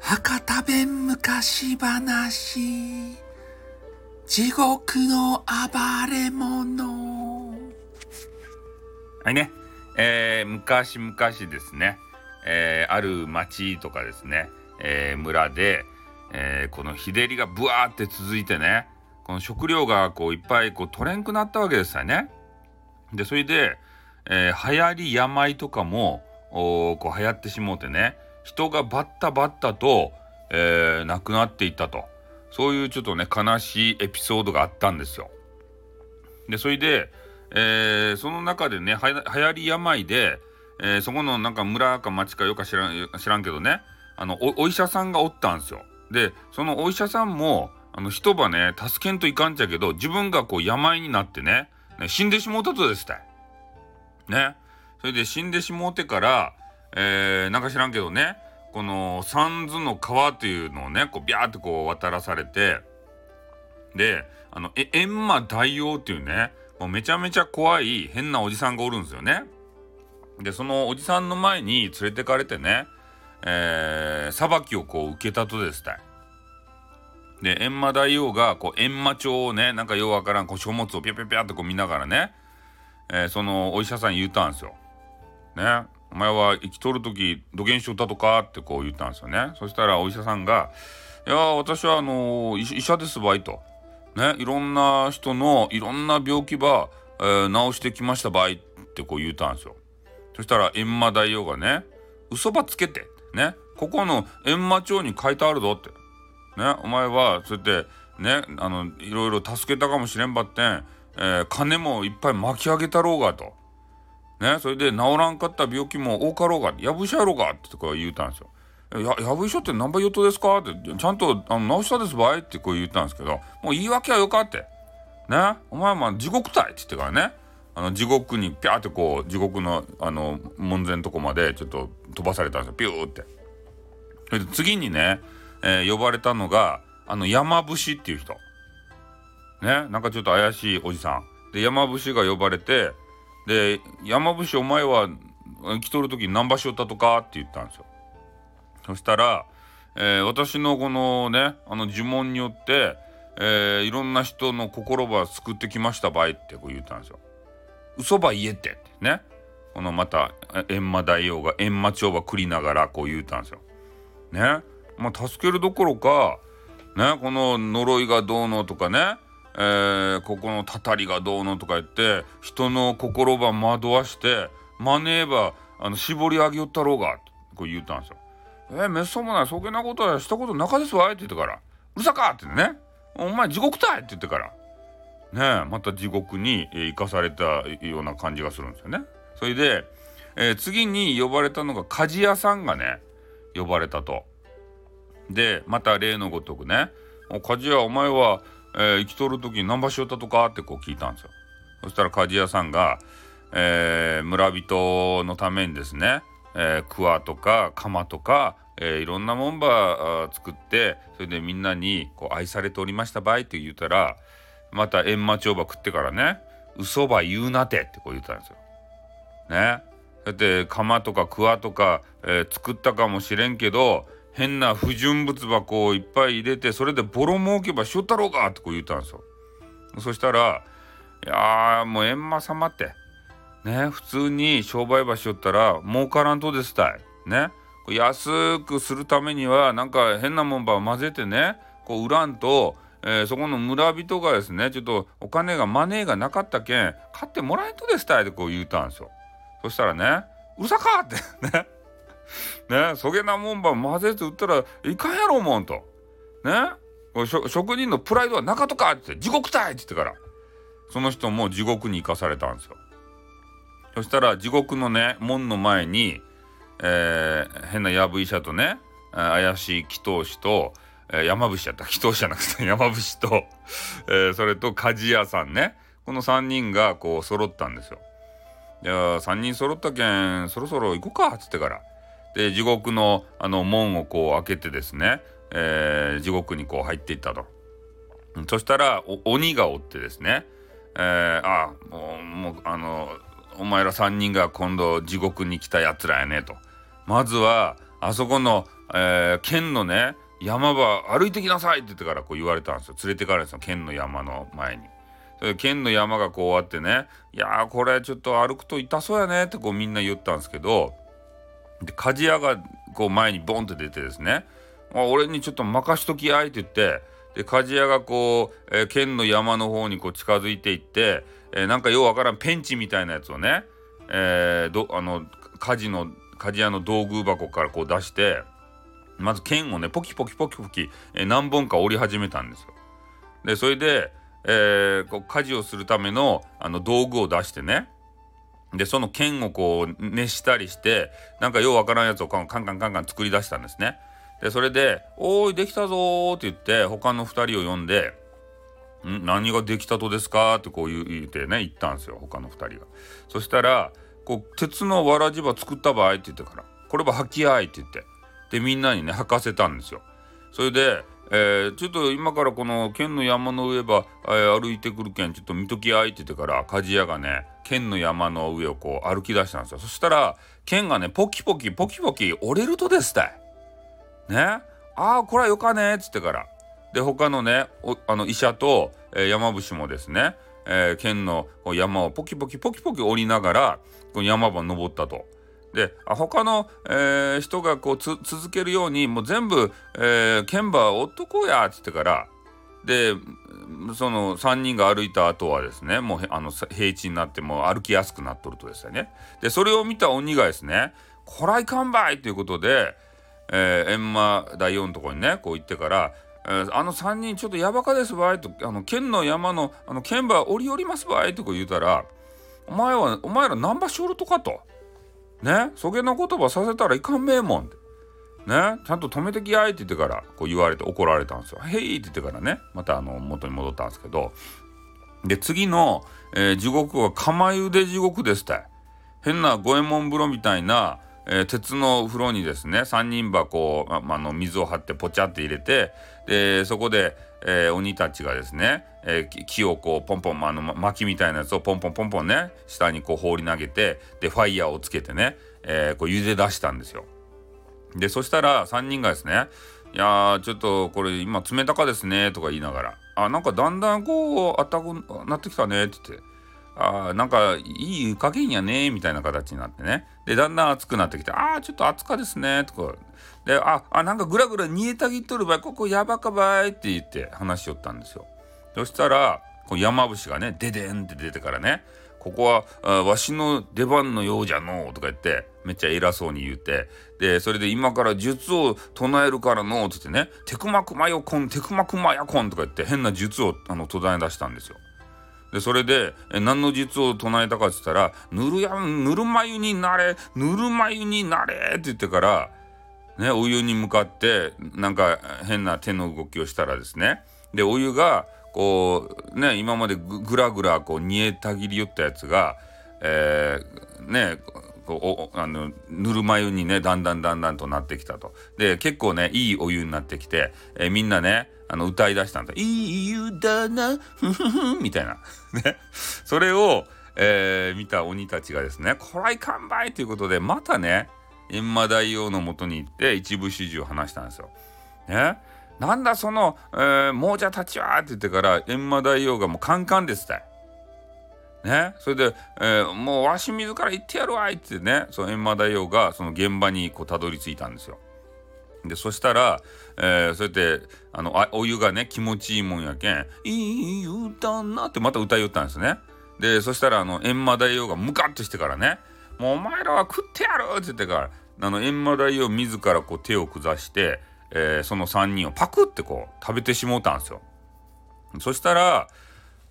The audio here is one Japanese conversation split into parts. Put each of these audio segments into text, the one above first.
博多弁昔話。地獄の暴れ者。はいね、えー、昔々ですね、えー、ある町とかですね、えー、村で、えー、この日照りがブワーって続いてね。この食料がこういっぱいこう取れんくなったわけですよね。でそれで、えー、流行り病とかもおこう流行ってしもうてね人がバッタバッタと、えー、亡くなっていったとそういうちょっとね悲しいエピソードがあったんですよ。でそれで、えー、その中でねは流行り病で、えー、そこのなんか村か町かよか知らん知らんけどねあのお医者さんがおったんですよ。でそのお医者さんもあの一晩ね助けんといかんちゃけど自分がこう病になってねね死んでしもうたとですたい。ね。それで死んでしもうてから、えー、なんか知らんけどねこの三途の川っていうのをねこうビャーってこう渡らされてであのえ閻魔大王っていうねもうめちゃめちゃ怖い変なおじさんがおるんですよね。でそのおじさんの前に連れてかれてねえー、裁きをこう受けたとですたい。で閻魔大王がこう閻魔帳をねなんかようわからんこう書物をピャピャピャってこう見ながらね、えー、そのお医者さんに言ったんですよ。ねお前は生きとる時土下しよったとかってこう言ったんですよね。そしたらお医者さんが「いや私はあのー、医者ですばい」と。ねいろんな人のいろんな病気ば、えー、治してきましたばいってこう言ったんですよ。そしたら閻魔大王がね「嘘ばつけて」ねここの閻魔帳に書いてあるぞってねお前はそうやってねあのいろいろ助けたかもしれんばってん、えー、金もいっぱい巻き上げたろうがとねそれで治らんかった病気も多かろうがやぶしゃやろうがってこう言うたんですよ。ややぶ医者って何倍言うとですか？ってちゃんとあの治したですばい？ってこう言ったんですけどもう言い訳はよかってねお前はまあ地獄体って言ってからねあの地獄にピャーってこう地獄のあの門前のとこまでちょっと飛ばされたんですよピューって。それで次にね、えー、呼ばれたのがあの山伏っていう人。ねなんかちょっと怪しいおじさん。で山伏が呼ばれてで山伏お前は来とる時に何場所ったとかって言ったんですよ。そしたら、えー、私のこのねあの呪文によって、えー、いろんな人の心ば救ってきましたばいってこう言ったんですよ。嘘ば言えてってねこのまた閻魔大王が閻魔帳ば繰りながらこう言うたんですよ。ねまあ助けるどころかねこの呪いがどうのとかねえー、ここのたたりがどうのとか言って人の心ば惑わしてマネーばあの絞り上げよったろうがこう言うたんですよ。えー、めっそうもないそげなことはしたことなかですわって言ってから「うるさか!」ってね「お前地獄たい!」って言ってからねまた地獄に生かされたような感じがするんですよね。それで、えー、次に呼ばれたのが鍛冶屋さんがね呼ばれたと。でまた例のごとくね「鍛冶屋お前は、えー、生きとる時に何場所寄ったとか?」ってこう聞いたんですよ。そしたら鍛冶屋さんが、えー、村人のためにですね、えー、桑とか鎌とか、えー、いろんなもんば作ってそれでみんなにこう愛されておりましたばいって言うたら「また閻魔帳場食ってからね嘘ば言うなてってこう言ったんですよ。ね。だって釜とか桑とか、えー、作ったかもしれんけど変な不純物箱をいっぱい入れてそれでボロ儲けばしよったろうかってこう言ったんですよ。そしたら「いやもう閻魔様ってね普通に商売場しよったら儲からんとですたい。ね。安くするためにはなんか変なもんば混ぜてねこう売らんとえー、そこの村人がですねちょっとお金がマネーがなかったけん買ってもらえんとですたいってこう言うたんですよそしたらね「うるさか!」ってねねそげなもんば混ぜて売ったらいかんやろもんと。ね職人のプライドはなかとかって地獄たいって言ってから。その人も地獄に行かされたんですよ。そしたら地獄のね門の前に、えー、変なやぶ医者とね怪しい祈祷師とえー、山伏やった。祈祷師じゃなくて 山伏と、えー、それと鍛冶屋さんね。この3人がこう揃ったんですよ。いや3人揃ったけんそろそろ行こうかっつってから。で地獄のあの門をこう開けてですね、えー、地獄にこう入っていったと。そしたら鬼がおってですね、えー、あもうもうあのお前ら3人が今度地獄に来たやつらやねと。まずはあそこの、えー、県のね山場歩いてきなさいって言ってからこう言われたんですよ連れてかれるんですよ県の山の前に。それ県の山がこう終わってねいやこれちょっと歩くと痛そうやねってこうみんな言ったんですけどで鍛冶屋がこう前にボンって出てですね「俺にちょっと任しときやい」って言ってで鍛冶屋がこう、えー、県の山の方にこう近づいていって、えー、なんかようわからんペンチみたいなやつをね、えー、どあの鍛冶の鍛冶屋の道具箱からこう出してまず剣をねポキポキポキポキ、えー、何本か折り始めたんですよ。でそれで、えー、こう家事をするためのあの道具を出してねでその剣をこう熱したりしてなんかようわからんやつをカンカンカンカン作り出したんですね。でそれで「おーいできたぞ」って言って他の2人を呼んで「ん？何ができたとですか?」ってこう言ってね言ったんですよ他の2人が。そしたらこう鉄のわらじ場作った場合って言ってから「これは履き合い」って言ってでみんなにね履かせたんですよ。それでえー、ちょっと今からこの県の山の上ば、えー、歩いてくるけんちょっと見ときあいって言ってから鍛冶屋がね県の山の上をこう歩き出したんですよ。そしたら県がねポキポキポキポキ折れるとですたいね。ああこれはよかねっつってから。で他のねあの医者と、えー、山伏もですね、えー、県の山をポキポキポキポキ降りながらこの山場登ったと。で他の、えー、人がこう続けるようにもう全部、えー、剣馬追っとこうやっつってからでその3人が歩いた後はですねもうあの平地になっても歩きやすくなっとるとですね。でそれを見た鬼がですね「こらいかんばい!」ということでえー、閻魔大王のとこにねこう行ってから「えー、あの3人ちょっとやばかですばい」と「あの剣の山のあの剣馬降り降りますばい」とか言うたら「お前はお前ら何場所おるとか」と「ねそげな言葉させたらいかんめえもん」って「ねちゃんと止めてきやい」って言ってからこう言われて怒られたんですよ。「へい」って言ってからねまたあの元に戻ったんですけど。で次の、えー、地獄は釜茹で地獄ですって。変な五右衛門風呂みたいなえー、鉄の風呂にですね3人箱、ま、あの水を張ってポチャって入れてでそこで、えー、鬼たちがですね、えー、木をこうポンポン、まあの薪みたいなやつをポンポンポンポンね下にこう放り投げてでファイヤーをつけてね、えー、こう茹で出したんですよ。でそしたら3人がですね「いやちょっとこれ今冷たかですね」とか言いながら「あなんかだんだんこうあったくなってきたね」って言って。あなんかいい加減やねみたいな形になってねでだんだん暑くなってきて「ああちょっと暑かですね」とかで「ああなんかぐらぐら煮えたぎっとる場合ここやばかばい」って言って話しよったんですよ。そしたらこう山伏がね「ででん」って出てからね「ここはあわしの出番のようじゃのう」とか言ってめっちゃ偉そうに言うてでそれで今から術を唱えるからのうって言ってね「テクマクマヨコンテクマクマヤコン」とか言って変な術をあの唱え出したんですよ。でそれで何の術を唱えたかっつったら「ぬるやぬるま湯になれぬるま湯になれ」って言ってからねお湯に向かってなんか変な手の動きをしたらですねでお湯がこうね今までぐらぐらこう煮えたぎりよったやつが、えー、ねこうあのぬるま湯にねだんだんだんだんとなってきたと。で結構ねいいお湯になってきて、えー、みんなねあの歌い出したんだ。いい湯だな、ふふふみたいな。ね。それを、えー、見た鬼たちがですね、こらいかんばいということで、またね、閻魔大王のもとに行って一部始終を話したんですよ。ね。なんだその、えー、亡者たちはって言ってから閻魔大王がもうカンカンですたい。ね、それで、えー、もうわし自ら行ってやるわいってねその閻魔大王がその現場にこうたどり着いたんですよ。でそしたら、えー、そうやってあのあお湯がね気持ちいいもんやけん「いい歌な」ってまた歌いよったんですね。でそしたらあの閻魔大王がムカッとしてからね「もうお前らは食ってやる!」って言ってからあの閻魔大王自らこう手を下して、えー、その3人をパクってこう食べてしもうたんですよ。そしたら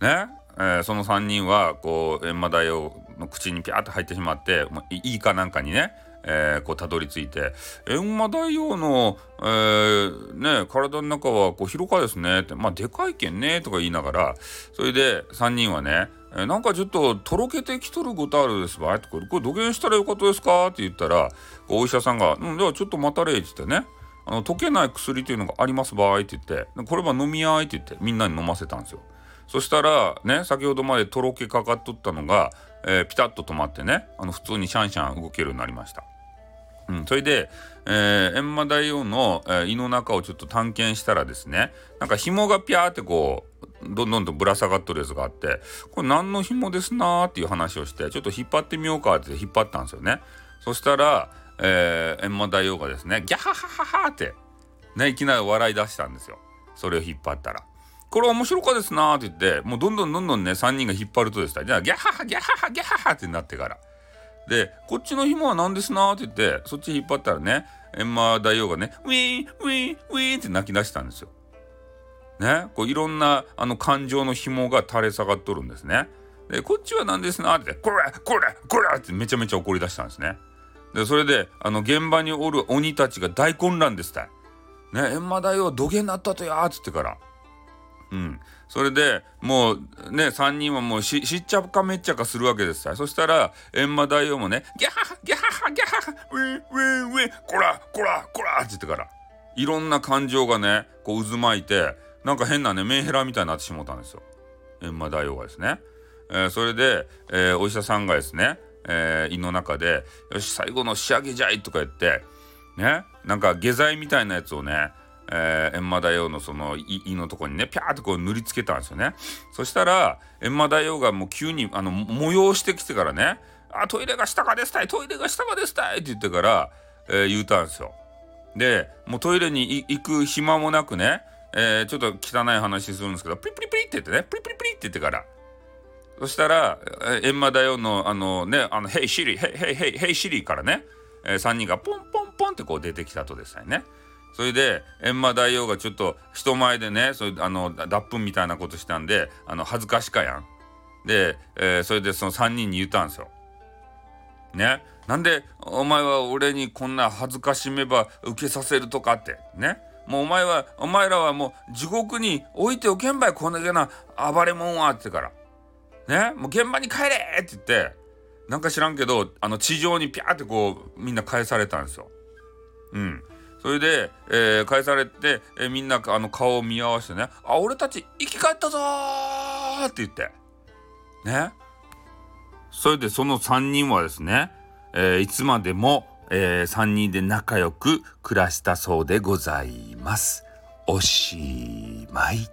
ね、えー、その3人はこう閻魔大王の口にピャーって入ってしまってもいいかなんかにねえー、こうたどり着いて「閻魔大王の、えー、ね、体の中はこう広かですね」って「まあでかいけんね」とか言いながらそれで3人はね「えー、なんかちょっととろけてきとることあるですばい」とか「これ土下したらよかったですか?」って言ったらお医者さんが「うんじゃあちょっと待たれ」って言ってねあの溶けない薬というのがありますばいって言ってこれは飲み合いって言ってみんなに飲ませたんですよ。そしたらね先ほどまでとろけかかっとったのが、えー、ピタッと止まってねあの普通にシャンシャン動けるようになりました。うん、それで、えー、閻魔大王の、えー、胃の中をちょっと探検したらですねなんか紐がピャーってこうどんどんとぶら下がっとるやつがあってこれ何の紐ですなーっていう話をしてちょっと引っ張ってみようかって引っ張ったんですよね。そしたら、えー、閻魔大王がですねギャハハハハってねいきなり笑い出したんですよ。それを引っ張ったら。これ面白かですなーって言ってもうどんどんどんどんね3人が引っ張るとですねじゃあギャハハギャハハギャハハってなってから。でこっちの紐は何ですなって言ってそっち引っ張ったらね閻魔大王がねウィーンウィーンウィーンって泣き出したんですよ。ねこういろんなあの感情の紐が垂れ下がっとるんですね。でこっちは何ですなってこれこれこれってめちゃめちゃ怒り出したんですね。でそれであの現場におる鬼たちが大混乱ですたい。ね閻魔大王土下になったとやーっつってから。うん、それでもうね3人はもうしっちゃかめっちゃかするわけですよそしたら閻魔大王もね「ギャハハギャハハギャハハウィンウィンウィンこらこらこら」って言ってからいろんな感情がねこう渦巻いてなんか変なねメンヘラみたいになってしもたんですよ。閻魔大王がですね。えー、それで、えー、お医者さんがですね、えー、胃の中で「よし最後の仕上げじゃい」とか言ってねなんか下剤みたいなやつをねえー、閻魔大王のその胃のとこにねピャーってこう塗りつけたんですよねそしたら閻魔大王がもう急にあの催してきてからね「あトイレが下がですたいトイレが下がですたい」って言ってから、えー、言うたんですよ。でもうトイレに行く暇もなくね、えー、ちょっと汚い話するんですけどプリプリプリって言ってねプリプリプリって言ってからそしたら閻魔大王のあのねあの「ヘイシリヘイヘイヘイヘイシリ」からね、えー、3人がポンポンポンってこう出てきたとですね。それで閻魔大王がちょっと人前でねそあの脱粉みたいなことしたんであの恥ずかしかやん。で、えー、それでその3人に言ったんですよ。ね？なんでお前は俺にこんな恥ずかしめば受けさせるとかって。ね？もうお前はお前らはもう地獄に置いておけんばいこんなげな暴れもんはってから。ね？もう現場に帰れって言って。なんか知らんけどあの地上にピャーってこうみんな返されたんですよ。うん。それで、えー、返されて、えー、みんなあの顔を見合わせてね「あ俺たち生き返ったぞ!」って言ってねそれでその3人はですね、えー、いつまでも、えー、3人で仲良く暮らしたそうでございます。おしまい。